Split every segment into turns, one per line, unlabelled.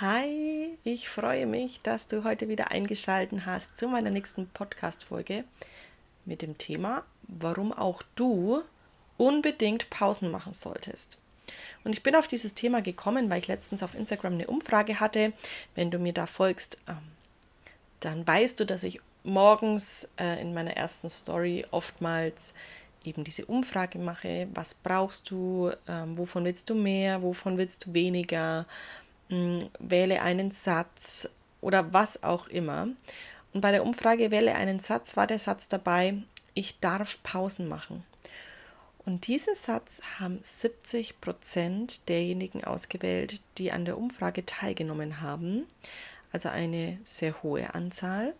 Hi, ich freue mich, dass du heute wieder eingeschaltet hast zu meiner nächsten Podcast-Folge mit dem Thema, warum auch du unbedingt Pausen machen solltest. Und ich bin auf dieses Thema gekommen, weil ich letztens auf Instagram eine Umfrage hatte. Wenn du mir da folgst, ähm, dann weißt du, dass ich morgens äh, in meiner ersten Story oftmals eben diese Umfrage mache. Was brauchst du? Ähm, wovon willst du mehr? Wovon willst du weniger? Hm, wähle einen Satz oder was auch immer. Und bei der Umfrage wähle einen Satz war der Satz dabei, ich darf Pausen machen. Und diesen Satz haben 70 Prozent derjenigen ausgewählt, die an der Umfrage teilgenommen haben. Also eine sehr hohe Anzahl.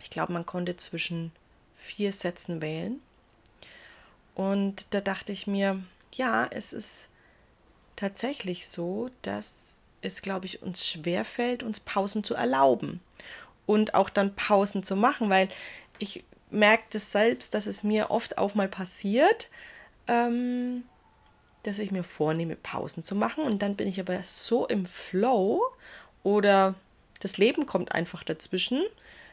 Ich glaube, man konnte zwischen vier Sätzen wählen. Und da dachte ich mir, ja, es ist tatsächlich so, dass es, glaube ich, uns schwerfällt, uns Pausen zu erlauben und auch dann Pausen zu machen, weil ich merke das selbst, dass es mir oft auch mal passiert, ähm, dass ich mir vornehme, Pausen zu machen und dann bin ich aber so im Flow oder das Leben kommt einfach dazwischen,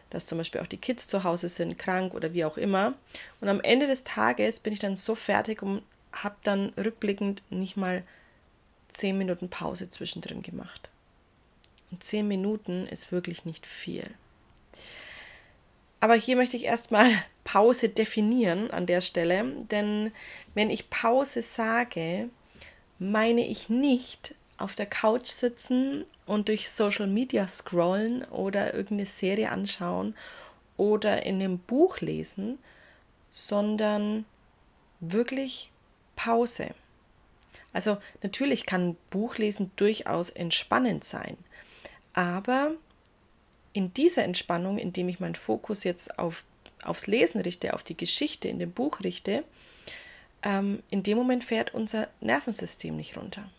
dass zum Beispiel auch die Kids zu Hause sind, krank oder wie auch immer. Und am Ende des Tages bin ich dann so fertig und habe dann rückblickend nicht mal zehn Minuten Pause zwischendrin gemacht. Und zehn Minuten ist wirklich nicht viel. Aber hier möchte ich erstmal Pause definieren an der Stelle, denn wenn ich Pause sage, meine ich nicht auf der Couch sitzen und durch Social Media scrollen oder irgendeine Serie anschauen oder in einem Buch lesen, sondern wirklich Pause. Also natürlich kann Buchlesen durchaus entspannend sein, aber in dieser Entspannung, indem ich meinen Fokus jetzt auf, aufs Lesen richte, auf die Geschichte in dem Buch richte, ähm, in dem Moment fährt unser Nervensystem nicht runter.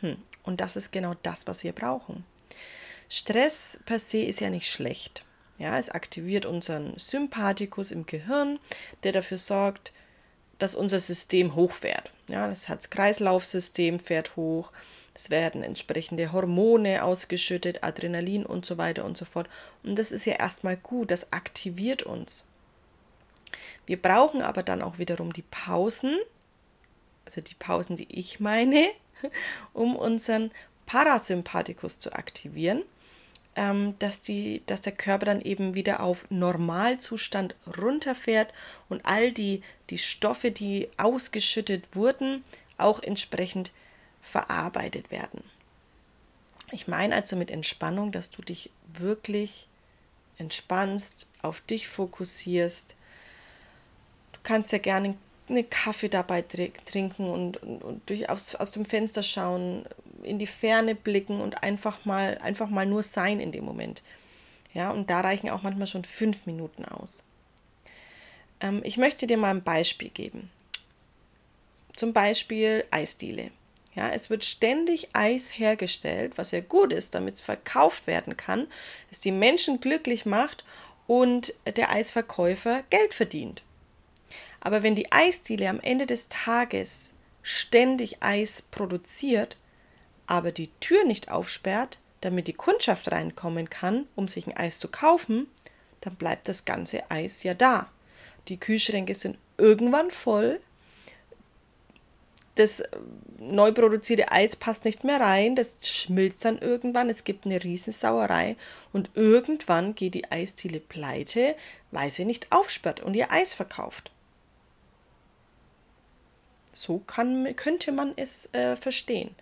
Hm. Und das ist genau das, was wir brauchen. Stress per se ist ja nicht schlecht. Ja, es aktiviert unseren Sympathikus im Gehirn, der dafür sorgt, dass unser System hochfährt. Ja, das Herz-Kreislauf-System fährt hoch, es werden entsprechende Hormone ausgeschüttet, Adrenalin und so weiter und so fort. Und das ist ja erstmal gut, das aktiviert uns. Wir brauchen aber dann auch wiederum die Pausen, also die Pausen, die ich meine, um unseren Parasympathikus zu aktivieren ähm, dass, die, dass der Körper dann eben wieder auf Normalzustand runterfährt und all die, die Stoffe, die ausgeschüttet wurden, auch entsprechend verarbeitet werden. Ich meine also mit Entspannung, dass du dich wirklich entspannst, auf dich fokussierst. Du kannst ja gerne einen Kaffee dabei trinken und, und, und durch aus, aus dem Fenster schauen, in die Ferne blicken und einfach mal, einfach mal nur sein in dem Moment. Ja, und da reichen auch manchmal schon fünf Minuten aus. Ähm, ich möchte dir mal ein Beispiel geben. Zum Beispiel Eisdiele. Ja, es wird ständig Eis hergestellt, was ja gut ist, damit es verkauft werden kann, es die Menschen glücklich macht und der Eisverkäufer Geld verdient. Aber wenn die Eisdiele am Ende des Tages ständig Eis produziert, aber die Tür nicht aufsperrt, damit die Kundschaft reinkommen kann, um sich ein Eis zu kaufen, dann bleibt das ganze Eis ja da. Die Kühlschränke sind irgendwann voll. Das äh, neu produzierte Eis passt nicht mehr rein, das schmilzt dann irgendwann, es gibt eine Riesensauerei und irgendwann geht die Eisdiele pleite, weil sie nicht aufsperrt und ihr Eis verkauft. So kann, könnte man es äh, verstehen.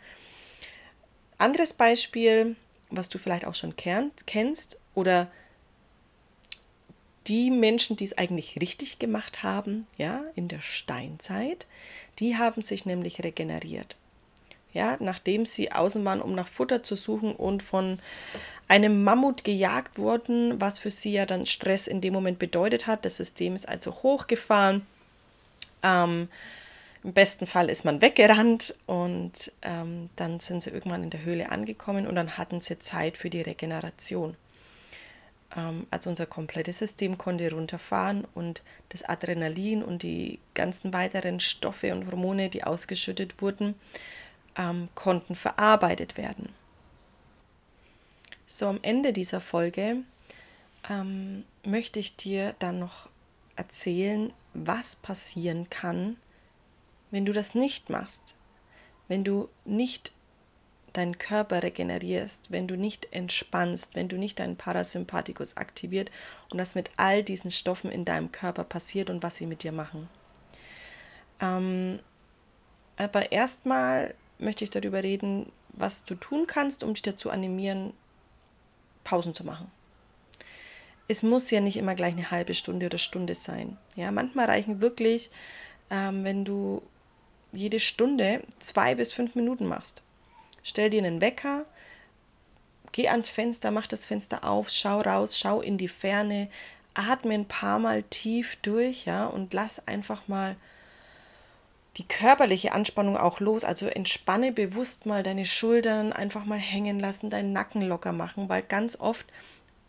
Anderes Beispiel, was du vielleicht auch schon kennst oder die Menschen, die es eigentlich richtig gemacht haben, ja, in der Steinzeit, die haben sich nämlich regeneriert. Ja, nachdem sie außen waren, um nach Futter zu suchen und von einem Mammut gejagt wurden, was für sie ja dann Stress in dem Moment bedeutet hat. Das System ist also hochgefahren. Ähm, im besten Fall ist man weggerannt und ähm, dann sind sie irgendwann in der Höhle angekommen und dann hatten sie Zeit für die Regeneration. Ähm, also unser komplettes System konnte runterfahren und das Adrenalin und die ganzen weiteren Stoffe und Hormone, die ausgeschüttet wurden, ähm, konnten verarbeitet werden. So, am Ende dieser Folge ähm, möchte ich dir dann noch erzählen, was passieren kann, wenn du das nicht machst, wenn du nicht deinen Körper regenerierst, wenn du nicht entspannst, wenn du nicht deinen Parasympathikus aktiviert und das mit all diesen Stoffen in deinem Körper passiert und was sie mit dir machen. Ähm, aber erstmal möchte ich darüber reden, was du tun kannst, um dich dazu animieren, Pausen zu machen. Es muss ja nicht immer gleich eine halbe Stunde oder Stunde sein. Ja, manchmal reichen wirklich, ähm, wenn du jede Stunde zwei bis fünf Minuten machst. Stell dir einen Wecker, geh ans Fenster, mach das Fenster auf, schau raus, schau in die Ferne, atme ein paar Mal tief durch, ja, und lass einfach mal die körperliche Anspannung auch los. Also entspanne bewusst mal deine Schultern einfach mal hängen lassen, deinen Nacken locker machen, weil ganz oft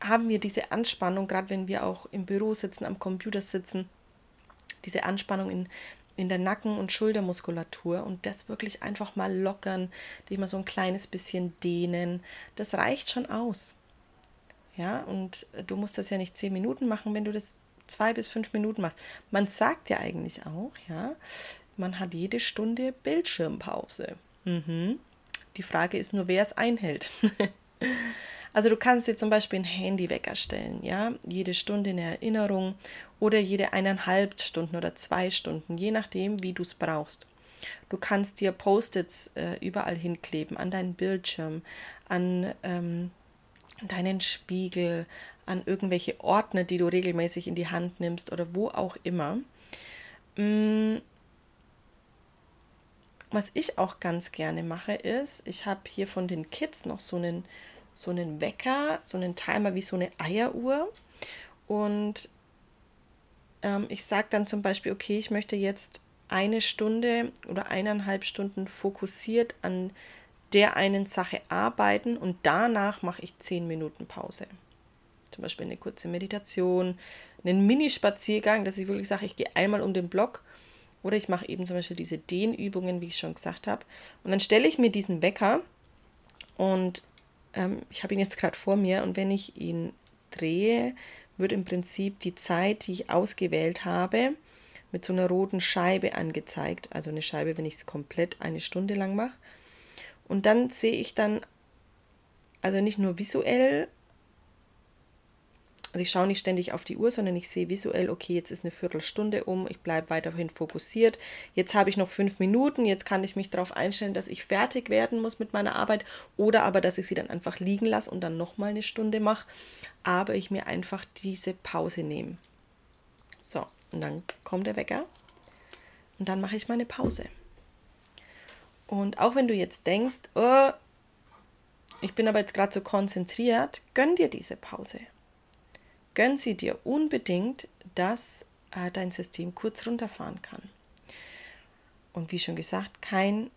haben wir diese Anspannung, gerade wenn wir auch im Büro sitzen, am Computer sitzen, diese Anspannung in, in der Nacken- und Schultermuskulatur und das wirklich einfach mal lockern, dich mal so ein kleines bisschen dehnen. Das reicht schon aus. Ja, und du musst das ja nicht zehn Minuten machen, wenn du das zwei bis fünf Minuten machst. Man sagt ja eigentlich auch, ja, man hat jede Stunde Bildschirmpause. Mhm. Die Frage ist nur, wer es einhält. also du kannst dir zum Beispiel ein Handywecker stellen, ja, jede Stunde eine Erinnerung oder jede eineinhalb Stunden oder zwei Stunden, je nachdem, wie du es brauchst. Du kannst dir Post-its äh, überall hinkleben, an deinen Bildschirm, an ähm, deinen Spiegel, an irgendwelche Ordner, die du regelmäßig in die Hand nimmst oder wo auch immer. Mm, was ich auch ganz gerne mache, ist, ich habe hier von den Kids noch so einen, so einen Wecker, so einen Timer wie so eine Eieruhr. Und ähm, ich sage dann zum Beispiel, okay, ich möchte jetzt eine Stunde oder eineinhalb Stunden fokussiert an der einen Sache arbeiten und danach mache ich zehn Minuten Pause. Zum Beispiel eine kurze Meditation, einen Mini-Spaziergang, dass ich wirklich sage, ich gehe einmal um den Block oder ich mache eben zum Beispiel diese Dehnübungen, wie ich schon gesagt habe. Und dann stelle ich mir diesen Wecker und ähm, ich habe ihn jetzt gerade vor mir und wenn ich ihn drehe, wird im Prinzip die Zeit, die ich ausgewählt habe, mit so einer roten Scheibe angezeigt. Also eine Scheibe, wenn ich es komplett eine Stunde lang mache. Und dann sehe ich dann, also nicht nur visuell also ich schaue nicht ständig auf die Uhr, sondern ich sehe visuell, okay, jetzt ist eine Viertelstunde um, ich bleibe weiterhin fokussiert. Jetzt habe ich noch fünf Minuten, jetzt kann ich mich darauf einstellen, dass ich fertig werden muss mit meiner Arbeit oder aber, dass ich sie dann einfach liegen lasse und dann nochmal eine Stunde mache, aber ich mir einfach diese Pause nehme. So, und dann kommt der Wecker und dann mache ich meine Pause. Und auch wenn du jetzt denkst, oh, ich bin aber jetzt gerade so konzentriert, gönn dir diese Pause gönn sie dir unbedingt, dass äh, dein System kurz runterfahren kann. Und wie schon gesagt, kein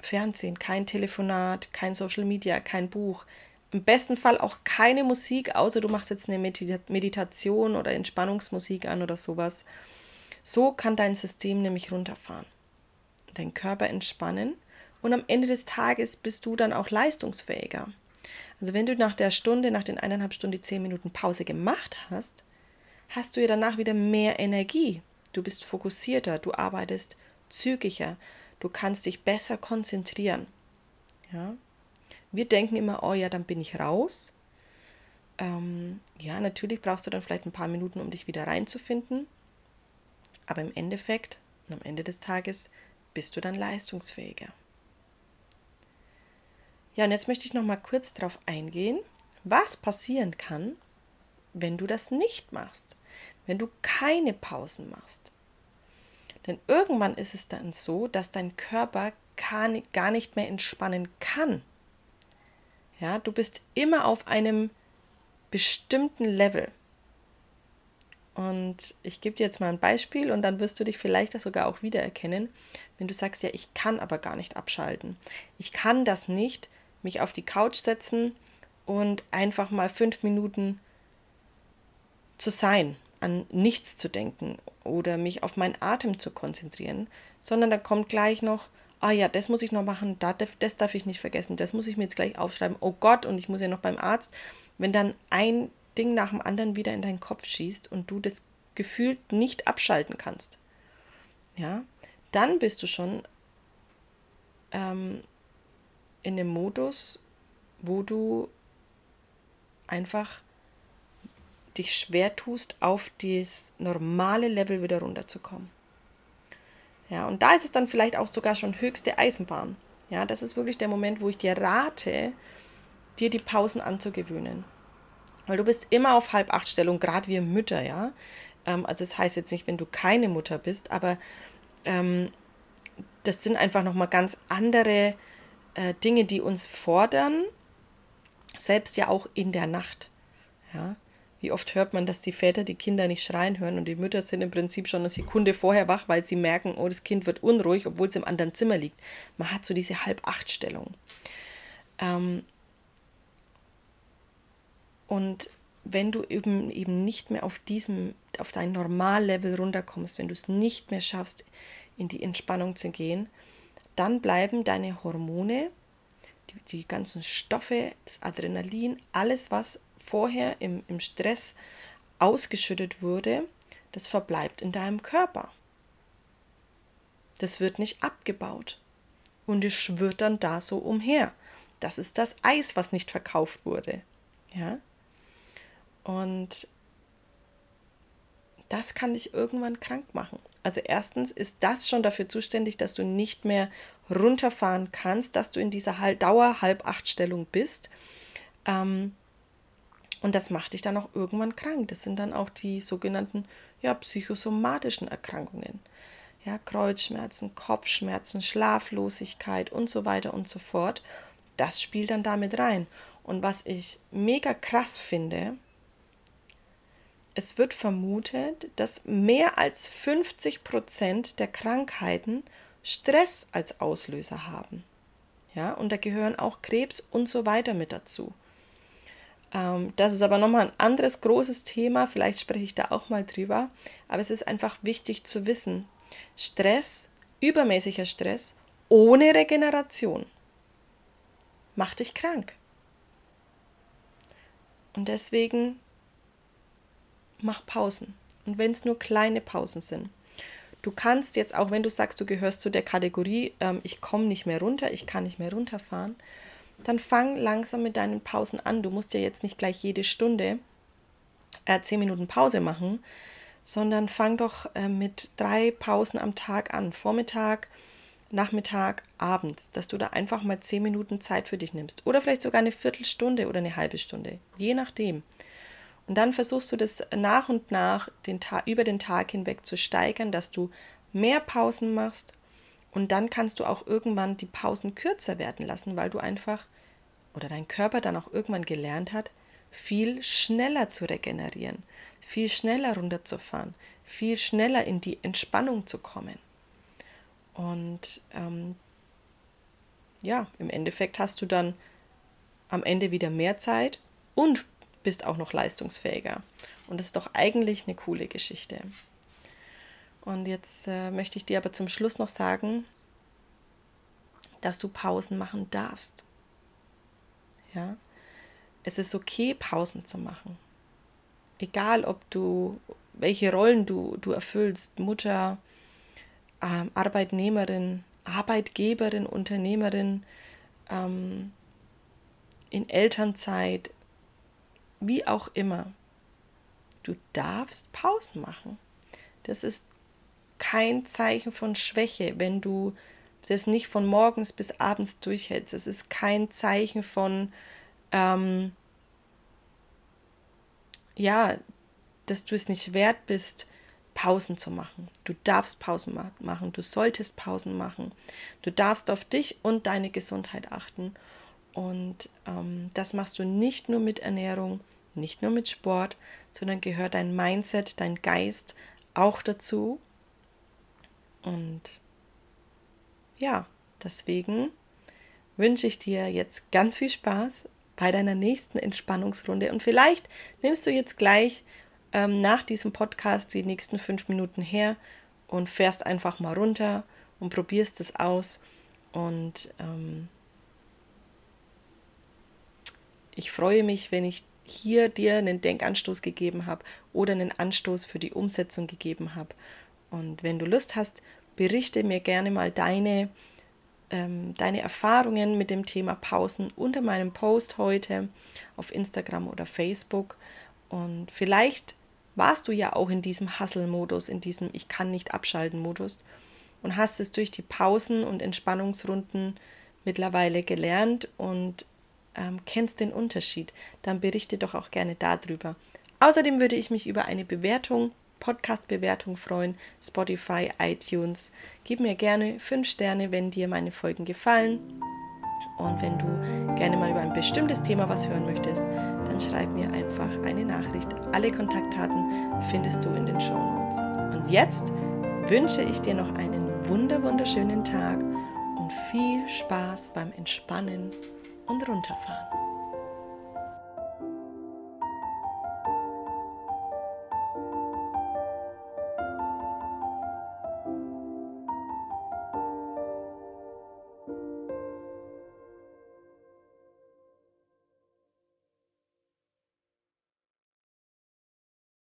Fernsehen, kein Telefonat, kein Social Media, kein Buch. Im besten Fall auch keine Musik, außer du machst jetzt eine Meditation oder Entspannungsmusik an oder sowas. So kann dein System nämlich runterfahren, dein Körper entspannen und am Ende des Tages bist du dann auch leistungsfähiger. Also wenn du nach der Stunde, nach den eineinhalb Stunden die zehn Minuten Pause gemacht hast, hast du ja danach wieder mehr Energie. Du bist fokussierter, du arbeitest zügiger, du kannst dich besser konzentrieren. Ja? Wir denken immer, oh ja, dann bin ich raus. Ähm, ja, natürlich brauchst du dann vielleicht ein paar Minuten, um dich wieder reinzufinden. Aber im Endeffekt und am Ende des Tages bist du dann leistungsfähiger. Ja, und jetzt möchte ich noch mal kurz darauf eingehen, was passieren kann, wenn du das nicht machst, wenn du keine Pausen machst. Denn irgendwann ist es dann so, dass dein Körper gar nicht mehr entspannen kann. Ja, du bist immer auf einem bestimmten Level. Und ich gebe dir jetzt mal ein Beispiel und dann wirst du dich vielleicht das sogar auch wiedererkennen, wenn du sagst, ja, ich kann aber gar nicht abschalten. Ich kann das nicht, mich auf die Couch setzen und einfach mal fünf Minuten zu sein, an nichts zu denken oder mich auf meinen Atem zu konzentrieren, sondern da kommt gleich noch, ah ja, das muss ich noch machen, das, darf ich nicht vergessen, das muss ich mir jetzt gleich aufschreiben, oh Gott, und ich muss ja noch beim Arzt. Wenn dann ein Ding nach dem anderen wieder in deinen Kopf schießt und du das gefühlt nicht abschalten kannst, ja, dann bist du schon ähm, in dem Modus, wo du einfach dich schwer tust, auf das normale Level wieder runterzukommen. Ja, und da ist es dann vielleicht auch sogar schon höchste Eisenbahn. Ja, das ist wirklich der Moment, wo ich dir rate, dir die Pausen anzugewöhnen. Weil du bist immer auf halb acht Stellung, gerade wir Mütter, ja. Ähm, also das heißt jetzt nicht, wenn du keine Mutter bist, aber ähm, das sind einfach nochmal ganz andere äh, Dinge, die uns fordern, selbst ja auch in der Nacht. Ja. Wie oft hört man, dass die Väter die Kinder nicht schreien hören und die Mütter sind im Prinzip schon eine Sekunde vorher wach, weil sie merken, oh, das Kind wird unruhig, obwohl es im anderen Zimmer liegt. Man hat so diese Halb-Acht-Stellung. Ähm und wenn du eben, eben nicht mehr auf diesem, auf dein Normallevel runterkommst, wenn du es nicht mehr schaffst, in die Entspannung zu gehen, dann bleiben deine Hormone, die, die ganzen Stoffe, das Adrenalin, alles, was vorher im, im Stress ausgeschüttet wurde, das verbleibt in deinem Körper. Das wird nicht abgebaut. Und es schwirrt dann da so umher. Das ist das Eis, was nicht verkauft wurde. Ja? Und das kann dich irgendwann krank machen. Also erstens ist das schon dafür zuständig, dass du nicht mehr runterfahren kannst, dass du in dieser Dauer halb acht Stellung bist. Ähm, und das macht dich dann auch irgendwann krank. Das sind dann auch die sogenannten ja, psychosomatischen Erkrankungen. Ja, Kreuzschmerzen, Kopfschmerzen, Schlaflosigkeit und so weiter und so fort. Das spielt dann damit rein. Und was ich mega krass finde, es wird vermutet, dass mehr als 50 Prozent der Krankheiten Stress als Auslöser haben. Ja, und da gehören auch Krebs und so weiter mit dazu. Ähm, das ist aber nochmal ein anderes großes Thema, vielleicht spreche ich da auch mal drüber. Aber es ist einfach wichtig zu wissen, Stress, übermäßiger Stress ohne Regeneration macht dich krank. Und deswegen mach Pausen. Und wenn es nur kleine Pausen sind. Du kannst jetzt, auch wenn du sagst, du gehörst zu der Kategorie, ähm, ich komme nicht mehr runter, ich kann nicht mehr runterfahren, dann fang langsam mit deinen Pausen an. Du musst ja jetzt nicht gleich jede Stunde äh, zehn Minuten Pause machen, sondern fang doch äh, mit drei Pausen am Tag an. Vormittag, Nachmittag, abends, dass du da einfach mal zehn Minuten Zeit für dich nimmst. Oder vielleicht sogar eine Viertelstunde oder eine halbe Stunde, je nachdem. Und dann versuchst du das nach und nach den über den Tag hinweg zu steigern, dass du mehr Pausen machst und dann kannst du auch irgendwann die Pausen kürzer werden lassen, weil du einfach oder dein Körper dann auch irgendwann gelernt hat, viel schneller zu regenerieren, viel schneller runterzufahren, viel schneller in die Entspannung zu kommen. Und ähm, ja, im Endeffekt hast du dann am Ende wieder mehr Zeit und bist auch noch leistungsfähiger. Und das ist doch eigentlich eine coole Geschichte. Und jetzt äh, möchte ich dir aber zum Schluss noch sagen, dass du Pausen machen darfst. Ja, es ist okay, Pausen zu machen. Egal, ob du, welche Rollen du, du erfüllst, Mutter, ähm, Arbeitnehmerin, Arbeitgeberin, Unternehmerin, ähm, in Elternzeit, wie auch immer. Du darfst Pausen machen. Das ist kein Zeichen von Schwäche, wenn du das nicht von morgens bis abends durchhältst. Es ist kein Zeichen von, ähm, ja, dass du es nicht wert bist, Pausen zu machen. Du darfst Pausen ma machen, du solltest Pausen machen. Du darfst auf dich und deine Gesundheit achten. Und ähm, das machst du nicht nur mit Ernährung, nicht nur mit Sport, sondern gehört dein Mindset, dein Geist auch dazu. Und ja, deswegen wünsche ich dir jetzt ganz viel Spaß bei deiner nächsten Entspannungsrunde. Und vielleicht nimmst du jetzt gleich ähm, nach diesem Podcast die nächsten fünf Minuten her und fährst einfach mal runter und probierst es aus. Und ähm, ich freue mich, wenn ich hier dir einen Denkanstoß gegeben habe oder einen Anstoß für die Umsetzung gegeben habe. Und wenn du Lust hast, berichte mir gerne mal deine, ähm, deine Erfahrungen mit dem Thema Pausen unter meinem Post heute auf Instagram oder Facebook. Und vielleicht warst du ja auch in diesem Hustle-Modus, in diesem Ich kann nicht abschalten-Modus und hast es durch die Pausen und Entspannungsrunden mittlerweile gelernt und ähm, kennst den Unterschied, dann berichte doch auch gerne darüber. Außerdem würde ich mich über eine Bewertung, Podcast-Bewertung freuen, Spotify, iTunes. Gib mir gerne 5 Sterne, wenn dir meine Folgen gefallen. Und wenn du gerne mal über ein bestimmtes Thema was hören möchtest, dann schreib mir einfach eine Nachricht. Alle Kontaktdaten findest du in den Show Notes. Und jetzt wünsche ich dir noch einen wunder wunderschönen Tag und viel Spaß beim Entspannen und runterfahren.